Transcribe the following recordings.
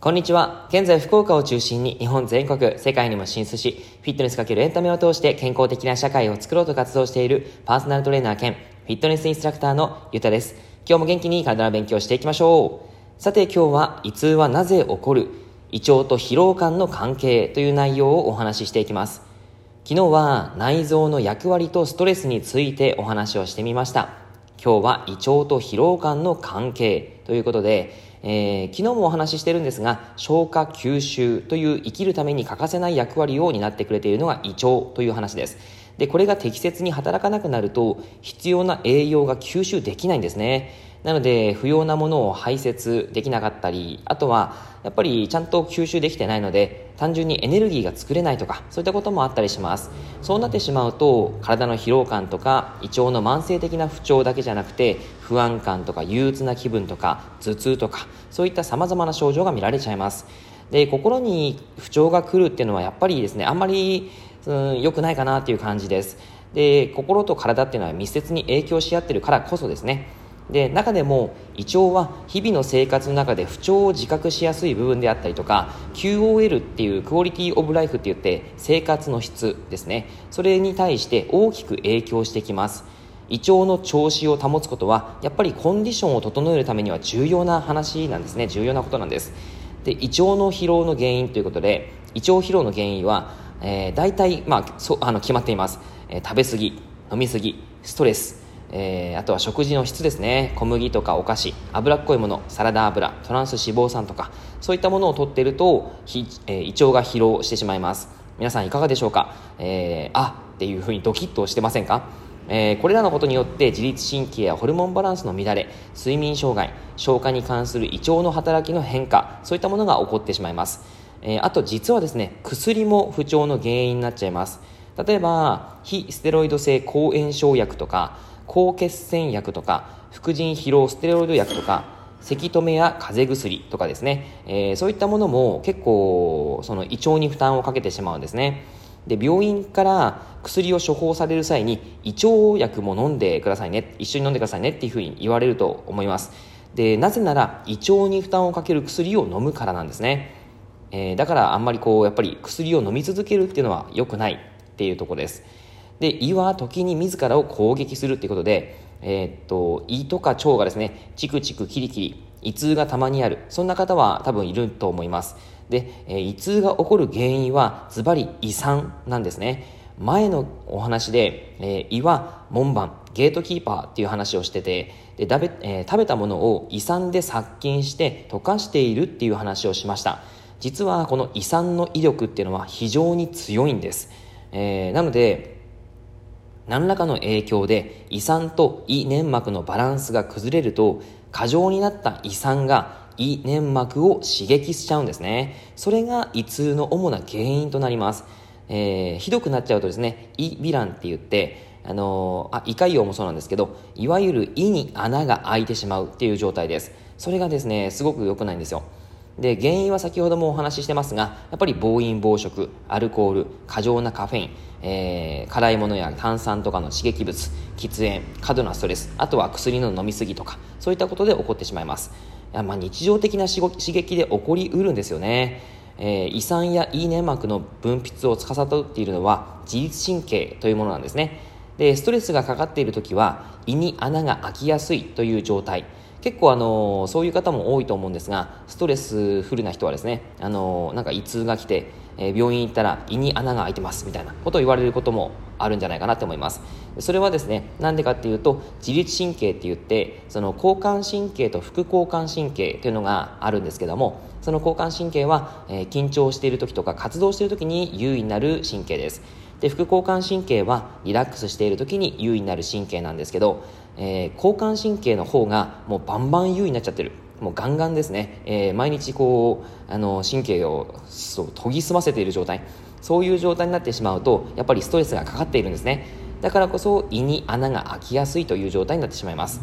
こんにちは。現在、福岡を中心に日本全国、世界にも進出し、フィットネスかけるエンタメを通して健康的な社会を作ろうと活動しているパーソナルトレーナー兼フィットネスインストラクターのゆたです。今日も元気に体の勉強していきましょう。さて今日は、胃痛はなぜ起こる？胃腸と疲労感の関係という内容をお話ししていきます。昨日は内臓の役割とストレスについてお話をしてみました。今日は胃腸と疲労感の関係ということで、えー、昨日もお話ししてるんですが消化吸収という生きるために欠かせない役割を担ってくれているのが胃腸という話ですでこれが適切に働かなくなると必要な栄養が吸収できないんですねなので不要なものを排泄できなかったりあとはやっぱりちゃんと吸収できてないので単純にエネルギーが作れないとかそういったこともあったりします。そうなってしまうと体の疲労感とか胃腸の慢性的な不調だけじゃなくて不安感とか憂鬱な気分とか頭痛とかそういったさまざまな症状が見られちゃいます。で心に不調が来るっていうのはやっぱりですねあんまり良くないかなっていう感じです。で心と体っていうのは密接に影響し合ってるからこそですね。で中でも胃腸は日々の生活の中で不調を自覚しやすい部分であったりとか QOL っていうクオリティオブライフって言って生活の質ですね。それに対して大きく影響してきます。胃腸の調子を保つことはやっぱりコンディションを整えるためには重要な話なんですね。重要なことなんです。で胃腸の疲労の原因ということで胃腸疲労の原因は、えー、大体、まあ、そあの決まっています、えー、食べ過ぎ飲み過ぎストレス。えー、あとは食事の質ですね。小麦とかお菓子。脂っこいもの。サラダ油。トランス脂肪酸とか。そういったものを取っていると、えー、胃腸が疲労してしまいます。皆さんいかがでしょうか、えー、あっていうふうにドキッとしてませんか？えー、これらのことによって自律神経やホルモンバランスの乱れ睡眠障害消化に関する胃腸の働きの変化そういったものが起こってしまいます、えー、あと実はですね薬も不調の原因になっちゃいます。例えば非ステロイド性抗炎症薬とか抗血栓薬とか副腎疲労ステロイド薬とかせき止めや風邪薬とかですね、えー、そういったものも結構その胃腸に負担をかけてしまうんですね。で病院から薬を処方される際に胃腸薬も飲んでくださいね一緒に飲んでくださいねっていうふうに言われると思います。でなぜなら胃腸に負担をかける薬を飲むからなんですね、えー、だからあんまりこうやっぱり薬を飲み続けるっていうのは良くないっていうところです。で胃は時に自らを攻撃するっていうことで、えー、っと胃とか腸がですねチクチクキリキリ胃痛がたまにある。そんな方は多分いると思います。で、えー、胃痛が起こる原因はズバリ胃酸なんですね。前のお話で、えー、胃は門番ゲートキーパーっていう話をしててでだべ、えー、食べたものを胃酸で殺菌して溶かしているっていう話をしました。実はこの胃酸の威力っていうのは非常に強いんです、えー、なので何らかの影響で胃酸と胃粘膜のバランスが崩れると過剰になった胃酸が胃粘膜を刺激しちゃうんですね。それが胃痛の主な原因となります、えー、ひどくなっちゃうとですね胃ヴィランって言ってあのー、あ胃潰瘍もそうなんですけどいわゆる胃に穴が開いてしまうっていう状態です。それがですねすごく良くないんですよ。で原因は先ほどもお話ししてますがやっぱり暴飲暴食アルコール過剰なカフェイン、えー、辛いものや炭酸とかの刺激物喫煙過度なストレスあとは薬の飲み過ぎとかそういったことで起こってしまいます。いやまあ日常的な刺激で起こりうるんですよね、えー、胃酸や胃粘膜の分泌を司っているのは自律神経というものなんですね。でストレスがかかっている時は胃に穴が開きやすいという状態。結構あのそういう方も多いと思うんですがストレスフルな人はですねあのなんか胃痛が来て、え、病院行ったら胃に穴が開いてますみたいなことを言われることもあるんじゃないかなと思います。それはですねなんでかっていうと自律神経って言ってその交感神経と副交感神経というのがあるんですけどもその交感神経は、え、緊張している時とか活動している時に優位になる神経です。で副交感神経はリラックスしている時に優位になる神経なんですけどえー、交感神経の方がもうバンバン優位になっちゃってる。もうガンガンですね、えー、毎日こうあの神経をそう研ぎ澄ませている状態。そういう状態になってしまうとやっぱりストレスがかかっているんですね。だからこそ胃に穴が開きやすいという状態になってしまいます。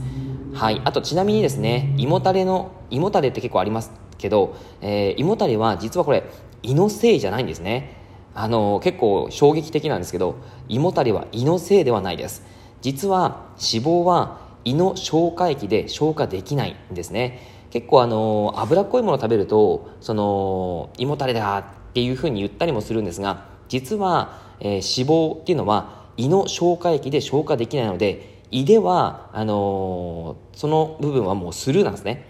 はい。あとちなみにですね胃もたれの胃もたれって結構ありますけど、えー、胃もたれは実はこれ胃のせいじゃないんですね。あの結構衝撃的なんですけど胃もたれは胃のせいではないです。実は脂肪は胃の消化液で消化できないんですね。結構あの脂っこいものを食べるとその胃もたれだっていうふうに言ったりもするんですが実は、えー、脂肪っていうのは胃の消化液で消化できないので胃ではあのー、その部分はもうスルーなんですね。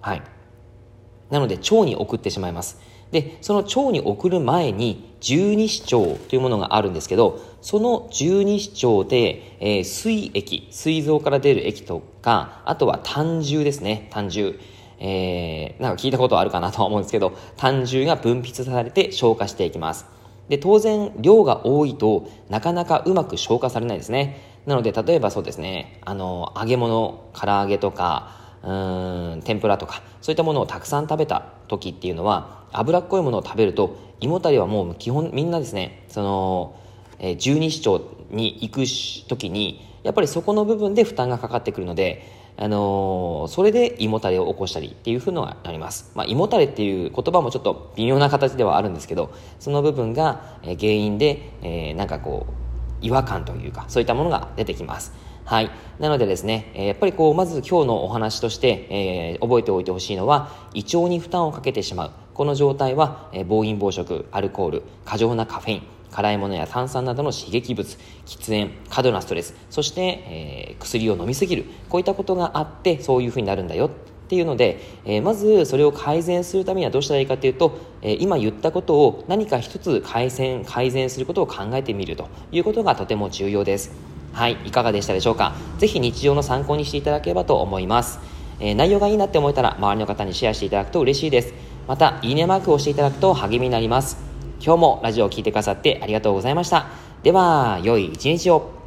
はい。なので腸に送ってしまいます。でその腸に送る前に十二指腸というものがあるんですけどその十二指腸で、えー、水液膵臓から出る液とかあとは胆汁ですね。胆汁。えー、なんか聞いたことあるかなとは思うんですけど胆汁が分泌されて消化していきます。で当然量が多いとなかなかうまく消化されないですね。なので例えばそうですね。あの揚げ物唐揚げとかうん天ぷらとかそういったものをたくさん食べた時っていうのは脂っこいものを食べると胃もたれはもう基本みんなですねその、え、十二指腸に行く時にやっぱりそこの部分で負担がかかってくるのであのー、それで胃もたれを起こしたりっていうふうのがあります。まあ、胃もたれっていう言葉もちょっと微妙な形ではあるんですけど、その部分が原因で、えー、なんかこう、違和感というか、そういったものが出てきます。はい。なのでですね、えやっぱりこう、まず今日のお話として、えー、覚えておいてほしいのは、胃腸に負担をかけてしまう。この状態は、え、暴飲暴食、アルコール、過剰なカフェイン、辛いものや炭酸などの刺激物喫煙過度なストレスそして、えー、薬を飲みすぎるこういったことがあってそういうふうになるんだよっていうので、えー、まずそれを改善するためにはどうしたらいいかというと、えー、今言ったことを何か一つ改善改善することを考えてみるということがとても重要ですはいいかがでしたでしょうか？ぜひ日常の参考にしていただければと思います、えー、内容がいいなって思えたら周りの方にシェアしていただくと嬉しいですまたいいねマークを押していただくと励みになります今日もラジオを聴いてくださってありがとうございました。では、良い一日を。